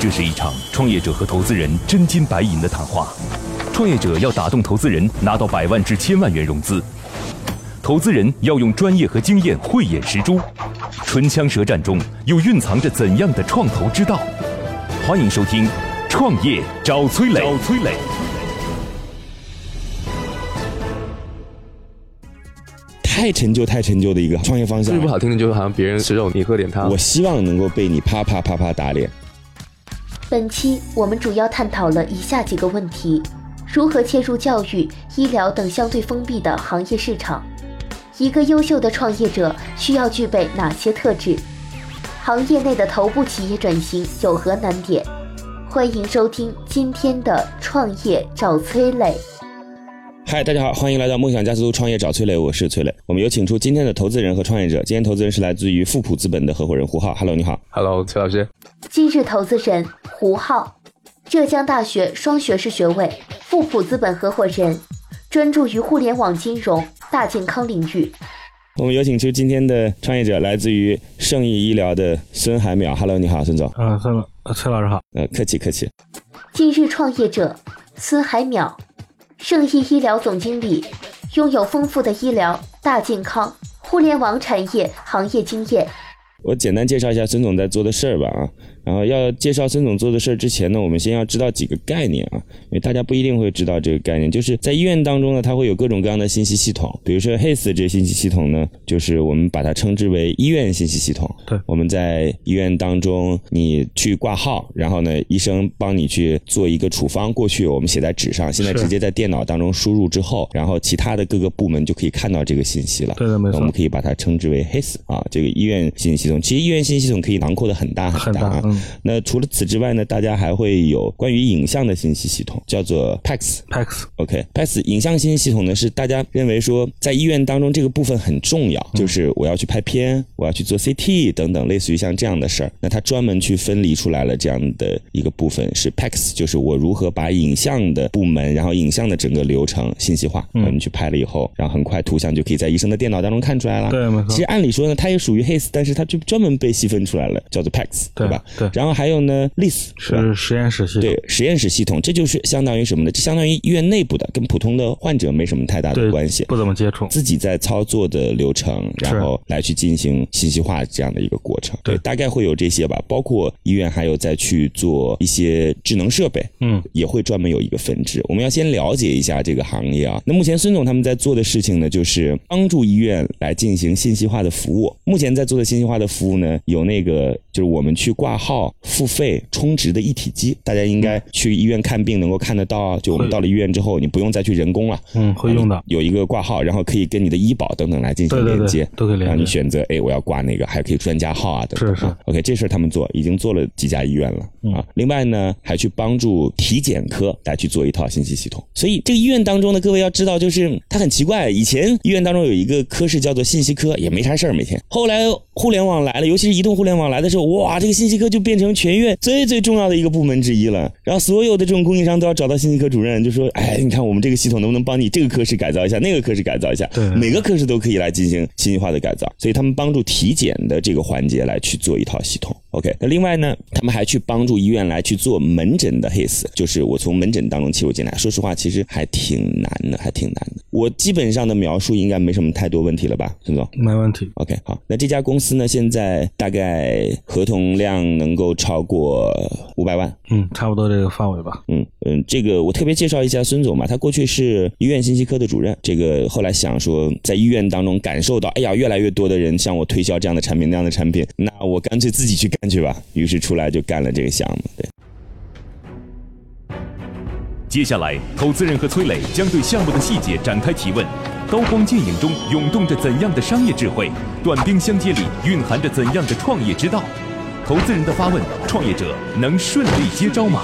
这是一场创业者和投资人真金白银的谈话。创业者要打动投资人，拿到百万至千万元融资；投资人要用专业和经验慧眼识珠。唇枪舌战中，又蕴藏着怎样的创投之道？欢迎收听《创业找崔磊》。找崔磊。太陈旧、太陈旧的一个创业方向。最不好听的就是好像别人吃肉，你喝点汤。我希望能够被你啪啪啪啪打脸。本期我们主要探讨了以下几个问题：如何切入教育、医疗等相对封闭的行业市场？一个优秀的创业者需要具备哪些特质？行业内的头部企业转型有何难点？欢迎收听今天的创业找崔磊。嗨，大家好，欢迎来到梦想加速度创业找崔磊，我是崔磊。我们有请出今天的投资人和创业者。今天投资人是来自于富普资本的合伙人胡浩。Hello，你好。Hello，崔老师。今日投资人胡浩，浙江大学双学士学位，富普资本合伙人，专注于互联网金融、大健康领域。我们有请出今天的创业者，来自于盛意医疗的孙海淼。Hello，你好，孙总。嗯，孙老，崔老师好。呃，客气客气。今日创业者孙海淼。盛意医疗总经理，拥有丰富的医疗、大健康、互联网产业行业经验。我简单介绍一下孙总在做的事儿吧啊。然后要介绍孙总做的事儿之前呢，我们先要知道几个概念啊，因为大家不一定会知道这个概念。就是在医院当中呢，它会有各种各样的信息系统，比如说 HIS 这个信息系统呢，就是我们把它称之为医院信息系统。对，我们在医院当中，你去挂号，然后呢，医生帮你去做一个处方，过去我们写在纸上，现在直接在电脑当中输入之后，然后其他的各个部门就可以看到这个信息了。对的，没错。我们可以把它称之为 HIS 啊，这个医院信息系统。其实医院信息系统可以囊括的很大很大啊。那除了此之外呢，大家还会有关于影像的信息系统，叫做 PACS。PACS。OK，PACS 影像信息系统呢，是大家认为说在医院当中这个部分很重要，就是我要去拍片，我要去做 CT 等等，类似于像这样的事儿。那它专门去分离出来了这样的一个部分，是 PACS，就是我如何把影像的部门，然后影像的整个流程信息化。我们去拍了以后，然后很快图像就可以在医生的电脑当中看出来了。对，没错。其实按理说呢，它也属于 HIS，但是它就专门被细分出来了，叫做 PACS，对吧？对。然后还有呢，LIS。是实验室系统，对实验室系统，这就是相当于什么呢？这相当于医院内部的，跟普通的患者没什么太大的关系，不怎么接触，自己在操作的流程，然后来去进行信息化这样的一个过程。对，大概会有这些吧。包括医院还有再去做一些智能设备，嗯，也会专门有一个分支。我们要先了解一下这个行业啊。那目前孙总他们在做的事情呢，就是帮助医院来进行信息化的服务。目前在做的信息化的服务呢，有那个就是我们去挂号、付费、充值的。一体机，大家应该去医院看病能够看得到。就我们到了医院之后，你不用再去人工了。嗯，会用的。有一个挂号，然后可以跟你的医保等等来进行连接，都可以连接。让你选择，哎，我要挂那个，还可以专家号啊等等。是是。OK，这事儿他们做，已经做了几家医院了啊。另外呢，还去帮助体检科来去做一套信息系统。所以这个医院当中呢，各位要知道，就是它很奇怪。以前医院当中有一个科室叫做信息科，也没啥事儿每天。后来互联网来了，尤其是移动互联网来的时候，哇，这个信息科就变成全院最最重要的一个部门之一。了，然后所有的这种供应商都要找到信息科主任，就说：“哎，你看我们这个系统能不能帮你这个科室改造一下，那个科室改造一下？对，每个科室都可以来进行信息化的改造。所以他们帮助体检的这个环节来去做一套系统。OK，那另外呢，他们还去帮助医院来去做门诊的 HIS，就是我从门诊当中切入进来。说实话，其实还挺难的，还挺难的。我基本上的描述应该没什么太多问题了吧，孙总？没问题。OK，好，那这家公司呢，现在大概合同量能够超过五百万。嗯，差不多这个范围吧。嗯嗯，这个我特别介绍一下孙总嘛，他过去是医院信息科的主任。这个后来想说，在医院当中感受到，哎呀，越来越多的人向我推销这样的产品那样的产品，那我干脆自己去干去吧。于是出来就干了这个项目。对。接下来，投资人和崔磊将对项目的细节展开提问。刀光剑影中涌动着怎样的商业智慧？短兵相接里蕴含着怎样的创业之道？投资人的发问，创业者能顺利接招吗？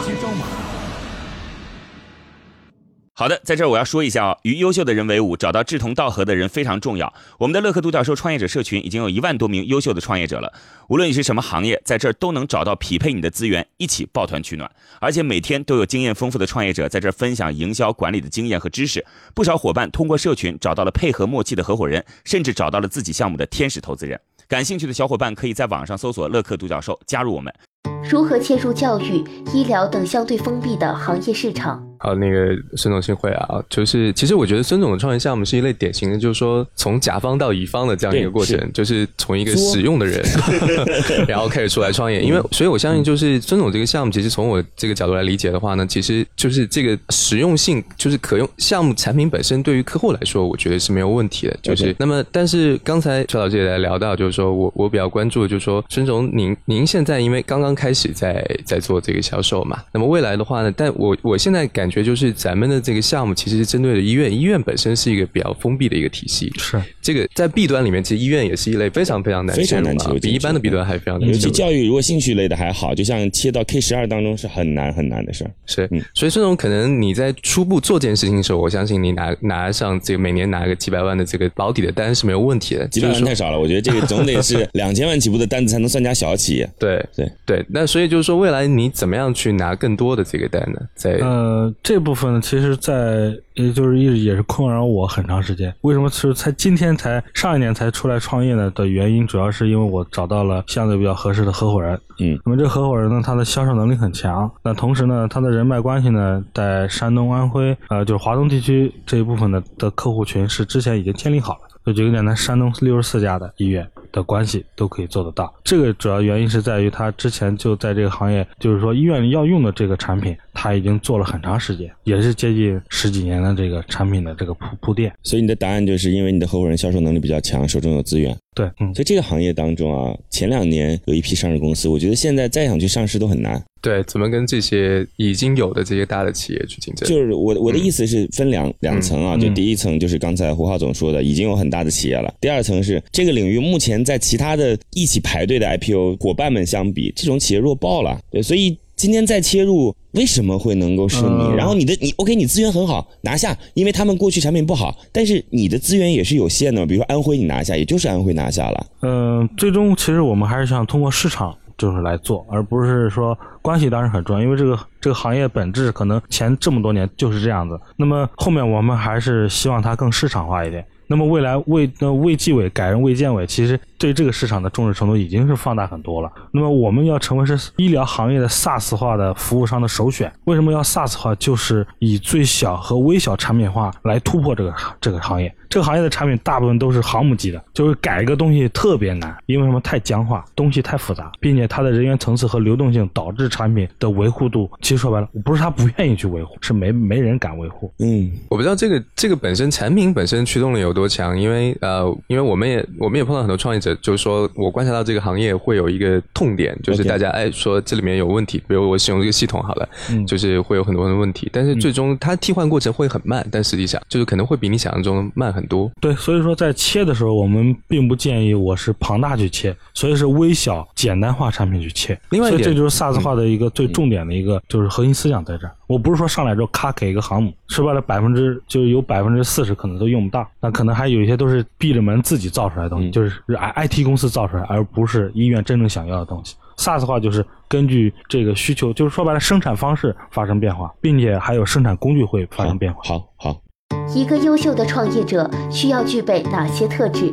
好的，在这儿我要说一下哦，与优秀的人为伍，找到志同道合的人非常重要。我们的乐客独角兽创业者社群已经有一万多名优秀的创业者了，无论你是什么行业，在这儿都能找到匹配你的资源，一起抱团取暖。而且每天都有经验丰富的创业者在这儿分享营销管理的经验和知识。不少伙伴通过社群找到了配合默契的合伙人，甚至找到了自己项目的天使投资人。感兴趣的小伙伴可以在网上搜索“乐客独角兽”，加入我们。如何切入教育、医疗等相对封闭的行业市场？好，那个孙总幸会啊，就是其实我觉得孙总的创业项目是一类典型的，就是说从甲方到乙方的这样一个过程，就是从一个使用的人，然后开始出来创业。因为，所以我相信，就是孙总这个项目，其实从我这个角度来理解的话呢，其实就是这个实用性，就是可用项目产品本身对于客户来说，我觉得是没有问题的。就是那么，但是刚才崔老师也来聊到，就是说我我比较关注的就是说，孙总您您现在因为刚刚开始在在做这个销售嘛，那么未来的话呢，但我我现在感感觉就是咱们的这个项目其实是针对的医院，医院本身是一个比较封闭的一个体系。是这个在 B 端里面，其实医院也是一类非常非常难非常难比一般的 B 端还非常难。尤其教育如果兴趣类的还好，就像切到 K 十二当中是很难很难的事儿。是，所以这种可能你在初步做这件事情的时候，我相信你拿拿上这个每年拿个几百万的这个保底的单是没有问题的。几百万太少了，我觉得这个总得是 两千万起步的单子才能算家小企业。对对对，那所以就是说，未来你怎么样去拿更多的这个单呢？在呃这部分呢其实，在也就是一直也是困扰我很长时间。为什么是才今天才上一年才出来创业呢？的原因主要是因为我找到了相对比较合适的合伙人。嗯，那么这合伙人呢，他的销售能力很强。那同时呢，他的人脉关系呢，在山东、安徽，呃，就是华东地区这一部分的的客户群是之前已经建立好了。就举个简单，山东六十四家的医院的关系都可以做得到。这个主要原因是在于他之前就在这个行业，就是说医院里要用的这个产品，他已经做了很长时间，也是接近十几年的这个产品的这个铺铺垫。所以你的答案就是因为你的合伙人销售能力比较强，手中有资源。对，嗯，所以这个行业当中啊，前两年有一批上市公司，我觉得现在再想去上市都很难。对，怎么跟这些已经有的这些大的企业去竞争？就是我我的意思是分两两层啊，就第一层就是刚才胡浩总说的，已经有很大的企业了；第二层是这个领域目前在其他的一起排队的 IPO 伙伴们相比，这种企业弱爆了。对，所以今天再切入，为什么会能够是你？然后你的你 OK，你资源很好，拿下，因为他们过去产品不好，但是你的资源也是有限的。比如说安徽，你拿下，也就是安徽拿下了。嗯，最终其实我们还是想通过市场。就是来做，而不是说关系当然很重要，因为这个这个行业本质可能前这么多年就是这样子。那么后面我们还是希望它更市场化一点。那么未来卫呃卫计委改成卫健委，其实对这个市场的重视程度已经是放大很多了。那么我们要成为是医疗行业的 SaaS 化的服务商的首选。为什么要 SaaS 化？就是以最小和微小产品化来突破这个这个行业。这个行业的产品大部分都是航母级的，就是改一个东西特别难，因为什么？太僵化，东西太复杂，并且它的人员层次和流动性导致产品的维护度，其实说白了，不是他不愿意去维护，是没没人敢维护。嗯，我不知道这个这个本身产品本身驱动力有多强，因为呃，因为我们也我们也碰到很多创业者，就是说我观察到这个行业会有一个痛点，就是大家哎说这里面有问题，比如我使用这个系统好了，就是会有很多的问题，但是最终它替换过程会很慢，但实际上就是可能会比你想象中慢。很多对，所以说在切的时候，我们并不建议我是庞大去切，所以是微小简单化产品去切。另外一点，这就是 SaaS 化的一个最重点的一个就是核心思想在这儿。我不是说上来之后咔给一个航母，说白了百分之就是有百分之四十可能都用不到，那可能还有一些都是闭着门自己造出来的东西，就是 I IT 公司造出来，而不是医院真正想要的东西。SaaS 化就是根据这个需求，就是说白了生产方式发生变化，并且还有生产工具会发生变化。好好。一个优秀的创业者需要具备哪些特质？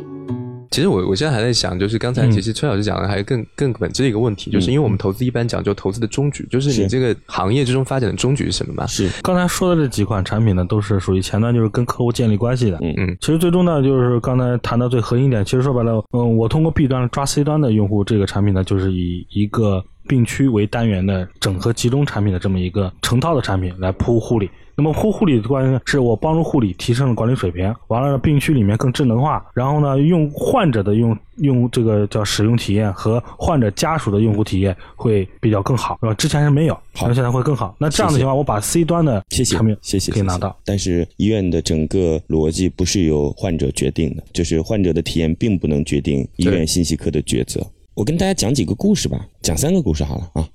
其实我我现在还在想，就是刚才其实崔老师讲的还更更本质的一个问题，就是因为我们投资一般讲究投资的终局，就是你这个行业之中发展的终局是什么嘛？是刚才说的这几款产品呢，都是属于前端，就是跟客户建立关系的。嗯嗯。其实最终呢，就是刚才谈到最核心一点，其实说白了，嗯，我通过 B 端抓 C 端的用户，这个产品呢，就是以一个病区为单元的整合集中产品的这么一个成套的产品来铺护理。那么铺护理的关键是我帮助护理提升了管理水平，完了病区里面更智能化，然后呢，用患者的用用这个叫使用体验和患者家属的用户体验会比较更好，是吧？之前是没有，那现在会更好。那这样的情况，我把 C 端的产品谢谢可以拿到，但是医院的整个逻辑不是由患者决定的，就是患者的体验并不能决定医院信息科的抉择。我跟大家讲几个故事吧，讲三个故事好了啊。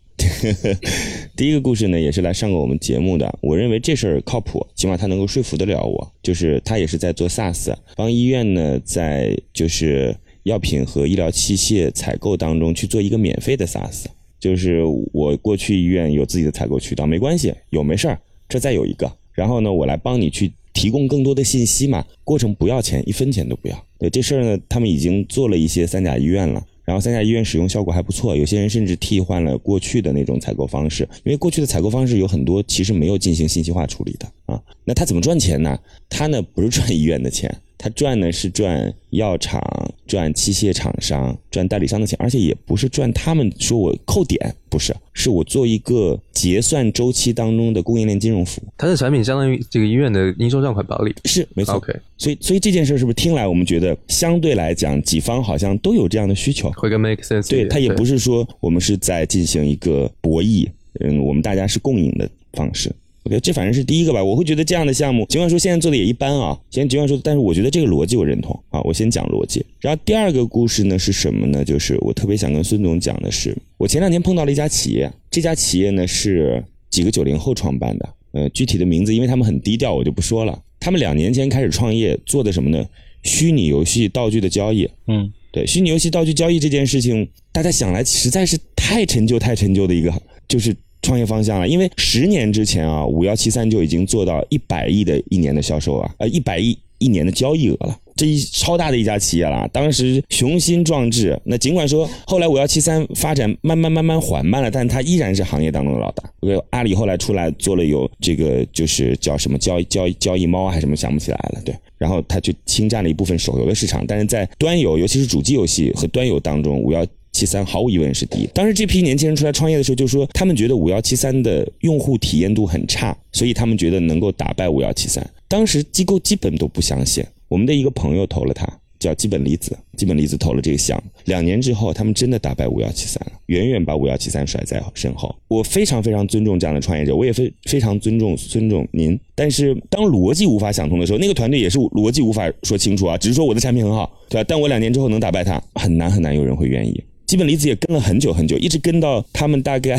第一个故事呢，也是来上过我们节目的。我认为这事儿靠谱，起码他能够说服得了我。就是他也是在做 SaaS，帮医院呢在就是药品和医疗器械采购当中去做一个免费的 SaaS。就是我过去医院有自己的采购渠道，没关系，有没事儿，这再有一个。然后呢，我来帮你去提供更多的信息嘛，过程不要钱，一分钱都不要。对这事儿呢，他们已经做了一些三甲医院了。然后三甲医院使用效果还不错，有些人甚至替换了过去的那种采购方式，因为过去的采购方式有很多其实没有进行信息化处理的啊。那他怎么赚钱呢？他呢不是赚医院的钱。他赚呢是赚药厂、赚器械厂商、赚代理商的钱，而且也不是赚他们说我扣点，不是，是我做一个结算周期当中的供应链金融服务。它的产品相当于这个医院的应收账款保理，是没错。OK，所以所以这件事是不是听来我们觉得相对来讲几方好像都有这样的需求，会更 make sense。对，它也不是说我们是在进行一个博弈，嗯，我们大家是共赢的方式。这反正是第一个吧。我会觉得这样的项目，尽管说现在做的也一般啊，先尽管说，但是我觉得这个逻辑我认同啊。我先讲逻辑，然后第二个故事呢是什么呢？就是我特别想跟孙总讲的是，我前两天碰到了一家企业，这家企业呢是几个九零后创办的，呃，具体的名字因为他们很低调，我就不说了。他们两年前开始创业，做的什么呢？虚拟游戏道具的交易。嗯，对，虚拟游戏道具交易这件事情，大家想来实在是太陈旧、太陈旧的一个，就是。创业方向了，因为十年之前啊，五幺七三就已经做到一百亿的一年的销售啊，呃，一百亿一年的交易额了，这一超大的一家企业了。当时雄心壮志，那尽管说后来五幺七三发展慢慢慢慢缓慢了，但它依然是行业当中的老大。阿里后来出来做了有这个就是叫什么交易交易交易猫还是什么想不起来了，对，然后他就侵占了一部分手游的市场，但是在端游，尤其是主机游戏和端游当中，五幺。七三毫无疑问是第一。当时这批年轻人出来创业的时候，就说他们觉得五幺七三的用户体验度很差，所以他们觉得能够打败五幺七三。当时机构基本都不相信。我们的一个朋友投了他，叫基本离子，基本离子投了这个项目。两年之后，他们真的打败五幺七三了，远远把五幺七三甩在身后。我非常非常尊重这样的创业者，我也非非常尊重尊重您。但是当逻辑无法想通的时候，那个团队也是逻辑无法说清楚啊，只是说我的产品很好，对吧？但我两年之后能打败他，很难很难有人会愿意。基本离子也跟了很久很久，一直跟到他们大概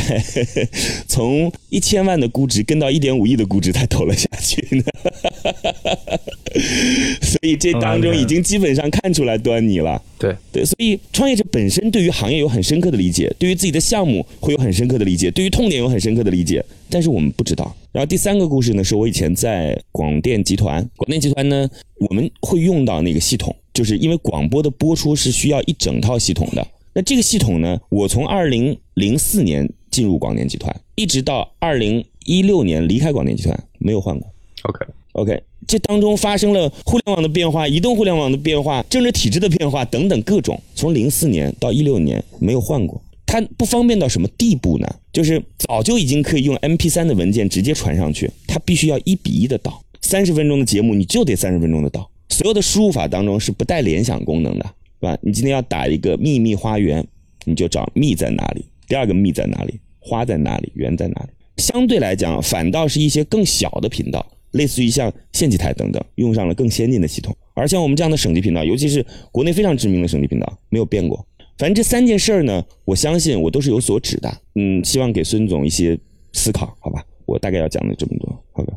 从一千万的估值跟到一点五亿的估值才投了下去呢。所以这当中已经基本上看出来端倪了。对对，所以创业者本身对于行业有很深刻的理解，对于自己的项目会有很深刻的理解，对于痛点有很深刻的理解，但是我们不知道。然后第三个故事呢，是我以前在广电集团，广电集团呢，我们会用到那个系统，就是因为广播的播出是需要一整套系统的。那这个系统呢？我从二零零四年进入广电集团，一直到二零一六年离开广电集团，没有换过。OK，OK，这当中发生了互联网的变化、移动互联网的变化、政治体制的变化等等各种。从零四年到一六年没有换过，它不方便到什么地步呢？就是早就已经可以用 MP3 的文件直接传上去，它必须要一比一的导，三十分钟的节目你就得三十分钟的导，所有的输入法当中是不带联想功能的。是吧？你今天要打一个秘密花园，你就找蜜在哪里，第二个蜜在哪里，花在哪里，园在哪里？相对来讲，反倒是一些更小的频道，类似于像县级台等等，用上了更先进的系统。而像我们这样的省级频道，尤其是国内非常知名的省级频道，没有变过。反正这三件事儿呢，我相信我都是有所指的。嗯，希望给孙总一些思考，好吧？我大概要讲的这么多，好的。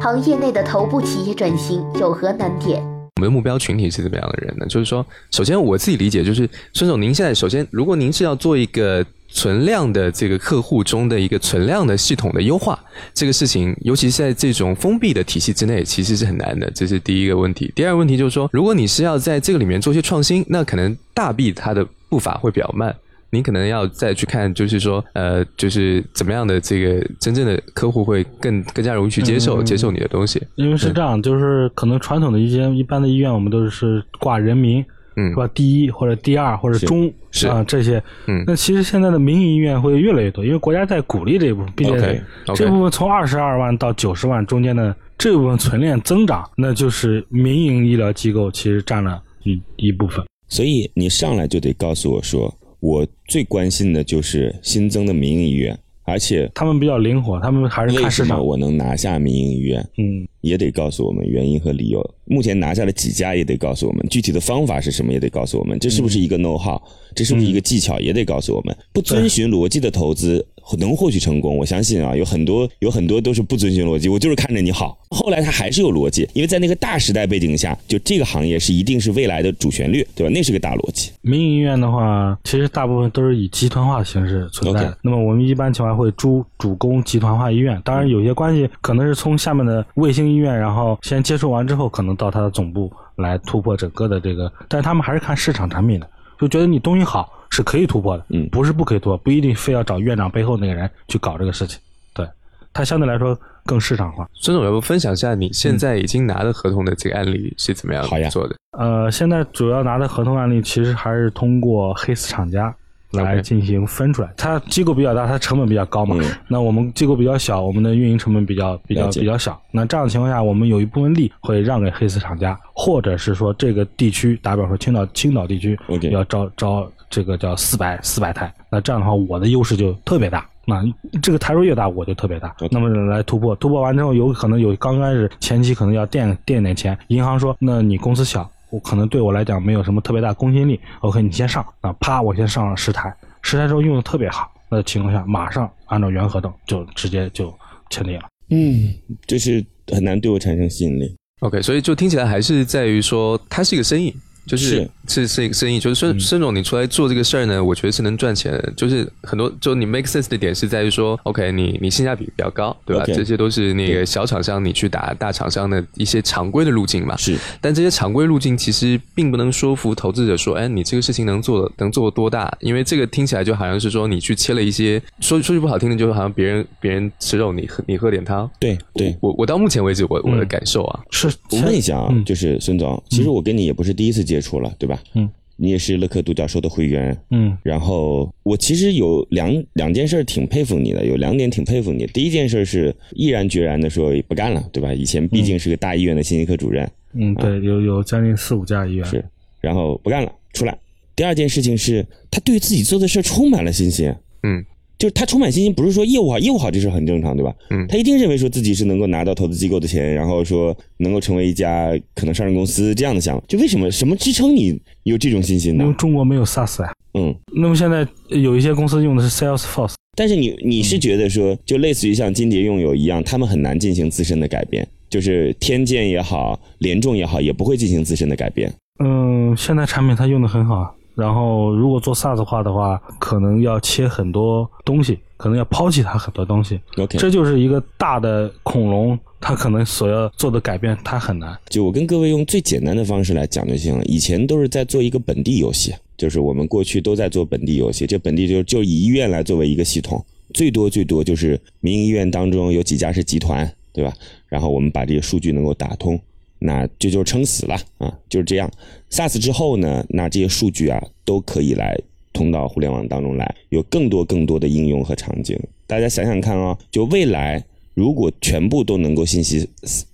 行业内的头部企业转型有何难点？我们的目标群体是怎么样的人呢？就是说，首先我自己理解，就是孙总，您现在首先，如果您是要做一个存量的这个客户中的一个存量的系统的优化，这个事情，尤其是在这种封闭的体系之内，其实是很难的。这是第一个问题。第二个问题就是说，如果你是要在这个里面做一些创新，那可能大 B 它的步伐会比较慢。你可能要再去看，就是说，呃，就是怎么样的这个真正的客户会更更加容易去接受接受你的东西。因为是这样，就是可能传统的一些一般的医院，我们都是挂人民，嗯，是吧？第一或者第二或者中是啊这些，嗯。那其实现在的民营医院会越来越多，因为国家在鼓励这一部分，并且这部分从二十二万到九十万中间的这部分存量增长，那就是民营医疗机构其实占了一一部分。所以你上来就得告诉我说。我最关心的就是新增的民营医院，而且他们比较灵活，他们还是看市场。我能拿下民营医院，嗯，也得告诉我们原因和理由。目前拿下了几家，也得告诉我们具体的方法是什么，也得告诉我们这是不是一个 know how，这是不是一个技巧，也得告诉我们。不遵循逻辑的投资。能获取成功，我相信啊，有很多有很多都是不遵循逻辑，我就是看着你好。后来他还是有逻辑，因为在那个大时代背景下，就这个行业是一定是未来的主旋律，对吧？那是个大逻辑。民营医院的话，其实大部分都是以集团化的形式存在。那么我们一般情况会租主攻集团化医院，当然有些关系可能是从下面的卫星医院，然后先接触完之后，可能到它的总部来突破整个的这个，但是他们还是看市场产品的。就觉得你东西好是可以突破的，嗯不是不可以突破，不一定非要找院长背后那个人去搞这个事情，对，它相对来说更市场化。孙总，要不分享一下你现在已经拿的合同的这个案例是怎么样做的？呃，现在主要拿的合同案例其实还是通过黑丝厂家来进行分出来。它机构比较大，它成本比较高嘛。嗯那我们机构比较小，我们的运营成本比较比较比较小。那这样的情况下，我们有一部分利会让给黑丝厂家，或者是说这个地区，打比方说青岛青岛地区要招招这个叫四百四百台，那这样的话我的优势就特别大。那这个台数越大，我就特别大。那么来突破，突破完之后，有可能有刚开始前期可能要垫垫点钱，银行说，那你公司小，我可能对我来讲没有什么特别大公信力，OK，你先上，啊，啪，我先上了十台，十台之后用的特别好，那情况下马上按照原合同就直接就成立了。嗯，就是很难对我产生吸引力。OK，所以就听起来还是在于说，它是一个生意，就是是是一个生意，就是孙孙总你出来做这个事儿呢，我觉得是能赚钱的。就是很多就你 make sense 的点是在于说，OK，你你性价比比较高，对吧这些都是那个小厂商你去打大厂商的一些常规的路径嘛。是但这些常规路径其实并不能说服投资者说，哎，你这个事情能做能做多大？因为这个听起来就好像是说你去切了一些，说说句不好听的，就好像别人别人吃肉，你喝你喝点汤。对对。我我到目前为止我我的感受啊，是，我问一下啊，嗯就是孙总，其实我跟你也不是第一次接触了，对吧？嗯，你也是乐客独角兽的会员，嗯。然后我其实有两两件事儿挺佩服你的，有两点挺佩服你。第一件事是毅然决然的说不干了，对吧？以前毕竟是个大医院的信息科主任，嗯，对，有有将近四五家医院，是，然后不干了，出来。第二件事情是他对自己做的事儿充满了信心，嗯，就是他充满信心，不是说业务好，业务好这事很正常，对吧？嗯他一定认为说自己是能够拿到投资机构的钱，然后说能够成为一家可能上市公司这样的想法。就为什么什么支撑你有这种信心呢因为？中国没有 SaaS 呀。嗯，那么现在有一些公司用的是 Salesforce，但是你你是觉得说，就类似于像金蝶用友一样，他们很难进行自身的改变，就是天剑也好，联众也好，也不会进行自身的改变。嗯，现在产品它用的很好，然后如果做 SaaS 化的话，可能要切很多东西，可能要抛弃它很多东西。OK，这就是一个大的恐龙，它可能所要做的改变，它很难。就我跟各位用最简单的方式来讲就行了。以前都是在做一个本地游戏，就是我们过去都在做本地游戏，这本地就就以医院来作为一个系统，最多最多就是民营医院当中有几家是集团，对吧？然后我们把这些数据能够打通，那这就是撑死了啊，就是这样。SaaS 之后呢，那这些数据啊都可以来通到互联网当中来，有更多更多的应用和场景。大家想想看啊、就未来如果全部都能够信息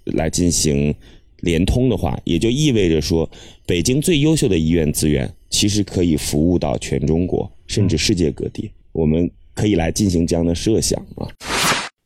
来进行联通的话，也就意味着说，北京最优秀的医院资源其实可以服务到全中国，甚至世界各地。我们可以来进行这样的设想啊。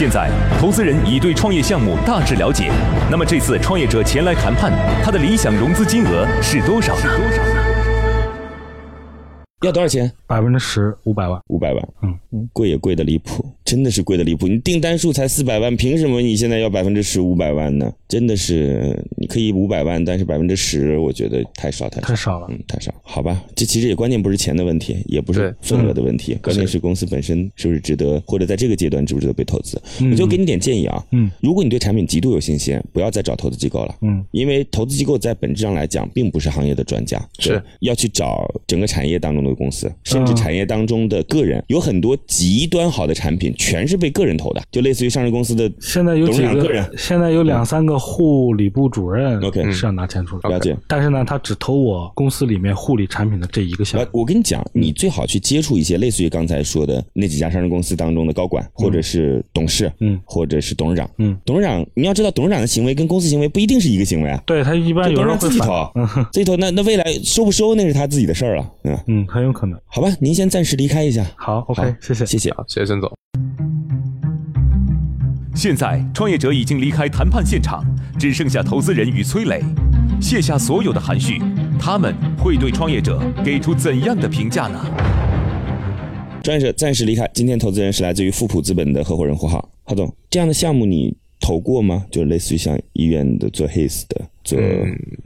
现在，投资人已对创业项目大致了解。那么这次创业者前来谈判，他的理想融资金额是多少呢？要多少钱？百分之十，五百万。五百万。嗯嗯，贵也贵的离谱，真的是贵的离谱。你订单数才四百万，凭什么你现在要百分之十五百万呢？真的是，你可以五百万，但是百分之十，我觉得太少太少太少了嗯，太少。好吧，这其实也关键不是钱的问题，也不是份额的问题，关键是公司本身是不是值得，或者在这个阶段值不值得被投资。我就给你点建议啊，嗯，如果你对产品极度有信心，不要再找投资机构了，嗯，因为投资机构在本质上来讲，并不是行业的专家，是要去找整个产业当中的公司，甚至嗯产业当中的个人，有很多极端好的产品，全是被个人投的，就类似于上市公司的现在有几个人，现在有两三个护理部主任 OK 是要拿钱出来，了解。但是呢，他只投我公司里面护理产品的这一个项目我。跟你讲，你最好去接触一些类似于刚才说的那几家上市公司当中的高管，或者是董事，嗯或者是董事长，嗯，董事长，你要知道，董事长的行为跟公司行为不一定是一个行为啊。对他一般董事有人会自己投嗯，自己投，那那未来收不收那是他自己的事儿了，嗯，嗯，很有可能。好吧，您先暂时离开一下，好，OK，谢谢。谢谢。啊，谢谢孙总。现在，创业者已经离开谈判现场，只剩下投资人与崔磊。卸下所有的含蓄，他们会对创业者给出怎样的评价呢？创业者暂时离开，今天投资人是来自于富普资本的合伙人胡浩，郝总，这样的项目你投过吗？就类似于像医院的做 HIS 的。做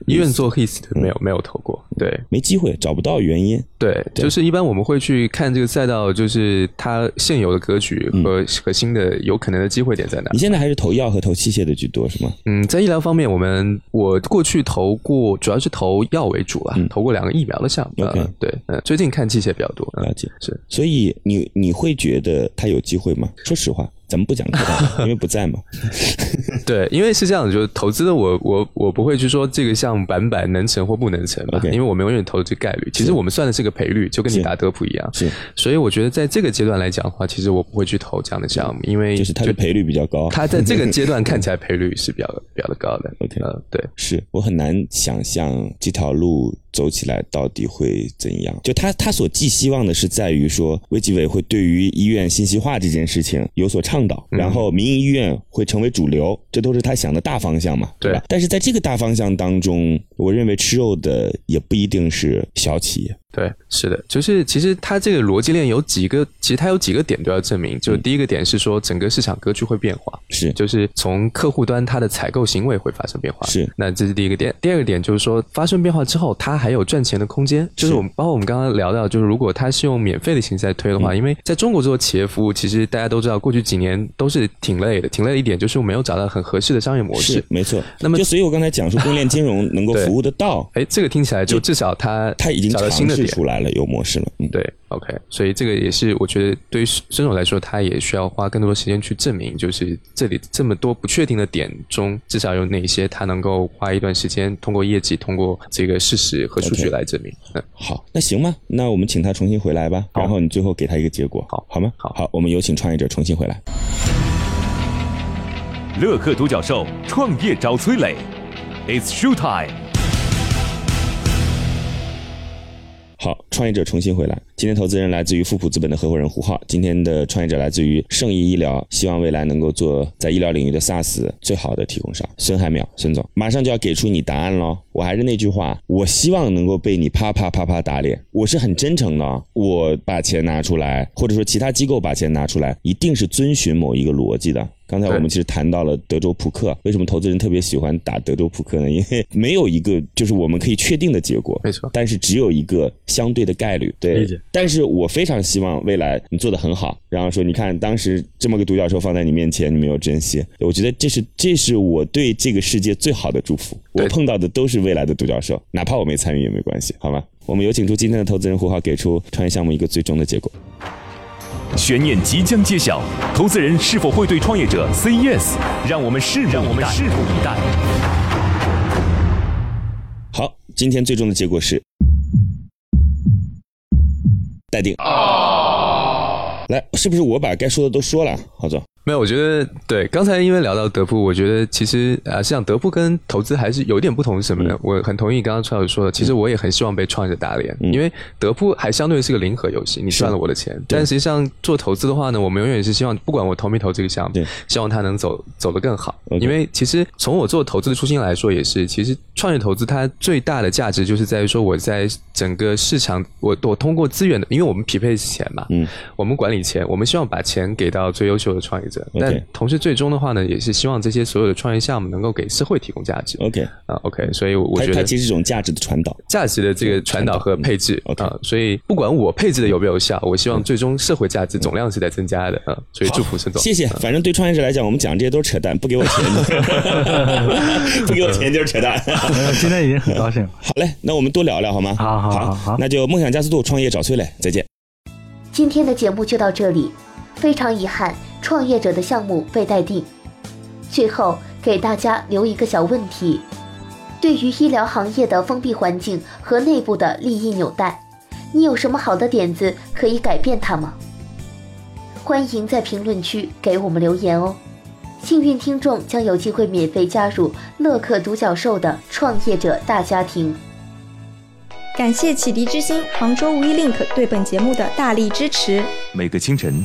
医院做 HIS 没有没有投过，对，没机会，找不到原因。对，就是一般我们会去看这个赛道，就是它现有的格局和和新的有可能的机会点在哪。你现在还是投药和投器械的居多是吗？嗯，在医疗方面，我们我过去投过，主要是投药为主啊，投过两个疫苗的项目。OK，对，嗯，最近看器械比较多。了解，是。所以你你会觉得它有机会吗？说实话，咱们不讲这个，因为不在嘛。对，因为是这样，就是投资的我我我不会去说这个项目板板能成或不能成嘛，因为我们永远投这概率。其实我们算的是个赔率，就跟你打德普一样。是，所以我觉得在这个阶段来讲的话，其实我不会去投这样的项目，因为就是它的赔率比较高。它在这个阶段看起来赔率是比较比较的高的。OK，呃，对，是我很难想象这条路。走起来到底会怎样？就他他所寄希望的是在于说，卫计委会对于医院信息化这件事情有所倡导，然后民营医院会成为主流，这都是他想的大方向嘛，对吧？但是在这个大方向当中，我认为吃肉的也不一定是小企业。对，是的，就是其实它这个逻辑链有几个，其实它有几个点都要证明。就第一个点是说，整个市场格局会变化，是，就是从客户端它的采购行为会发生变化，是。那这是第一个点。第二个点就是说，发生变化之后，它还有赚钱的空间。就是我们包括我们刚刚聊到，就是如果它是用免费的形式在推的话，因为在中国做企业服务，其实大家都知道，过去几年都是挺累的，挺累的一点就是我没有找到很合适的商业模式。没错。那么，就所以我刚才讲说，供应链金融能够 服务得到，哎，这个听起来就至少它它已经找到新的点出来了，有模。式了，嗯，对，OK，所以这个也是我觉得对于孙总来说，他也需要花更多的时间去证明，就是这里这么多不确定的点中，至少有哪些他能够花一段时间，通过业绩，通过这个事实和数据来证明。嗯，好，那行吧，那我们请他重新回来吧，然后你最后给他一个结果，好好吗？好，好，我们有请创业者重新回来。乐客独角兽创业找崔磊，It's show time。好，创业者重新回来。今天投资人来自于富普资本的合伙人胡浩。今天的创业者来自于圣医医疗，希望未来能够做在医疗领域的 SaaS 最好的提供商。孙海淼，孙总，马上就要给出你答案喽。我还是那句话，我希望能够被你啪啪啪啪打脸。我是很真诚的，我把钱拿出来，或者说其他机构把钱拿出来，一定是遵循某一个逻辑的。刚才我们其实谈到了德州扑克，为什么投资人特别喜欢打德州扑克呢？因为没有一个就是我们可以确定的结果，没错，但是只有一个相对的概率。对，但是我非常希望未来你做的很好，然后说你看当时这么个独角兽放在你面前，你没有珍惜，我觉得这是这是我对这个世界最好的祝福。我碰到的都是未来的独角兽，哪怕我没参与也没关系，好吗？我们有请出今天的投资人胡浩，给出创业项目一个最终的结果。悬念即将揭晓，投资人是否会对创业者 say yes？让我们拭目以待。好，今天最终的结果是待定。来，是不是我把该说的都说了，郝总？没有，我觉得对。刚才因为聊到德普，我觉得其实啊，像德普跟投资还是有一点不同，是什么呢？我很同意刚刚川老师说的，其实我也很希望被创业者打脸，因为德普还相对是个零和游戏，你赚了我的钱，但实际上做投资的话呢，我们永远是希望，不管我投没投这个项目，希望它能走走得更好。因为其实从我做投资的初心来说，也是，其实创业投资它最大的价值就是在于说，我在整个市场，我我通过资源的，因为我们匹配钱嘛，嗯，我们管理钱，我们希望把钱给到最优秀的创业者。但同时，最终的话呢，也是希望这些所有的创业项目能够给社会提供价值。OK 啊，OK，所以我觉得它其实是一种价值的传导，价值的这个传导和配置啊。所以不管我配置的有没有效，我希望最终社会价值总量是在增加的啊。所以祝福孙总，谢谢。反正对创业者来讲，我们讲这些都是扯淡，不给我钱，不给我钱就是扯淡。今天已经很高兴了。好嘞，那我们多聊聊好吗？好好好，那就梦想加速度，创业找崔磊，再见。今天的节目就到这里，非常遗憾。创业者的项目被待定。最后给大家留一个小问题：对于医疗行业的封闭环境和内部的利益纽带，你有什么好的点子可以改变它吗？欢迎在评论区给我们留言哦！幸运听众将有机会免费加入乐客独角兽的创业者大家庭。感谢启迪之星、杭州无一 link 对本节目的大力支持。每个清晨。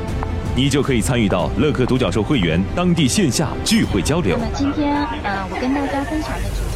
你就可以参与到乐客独角兽会员当地线下聚会交流。那么今天，呃，我跟大家分享的主题。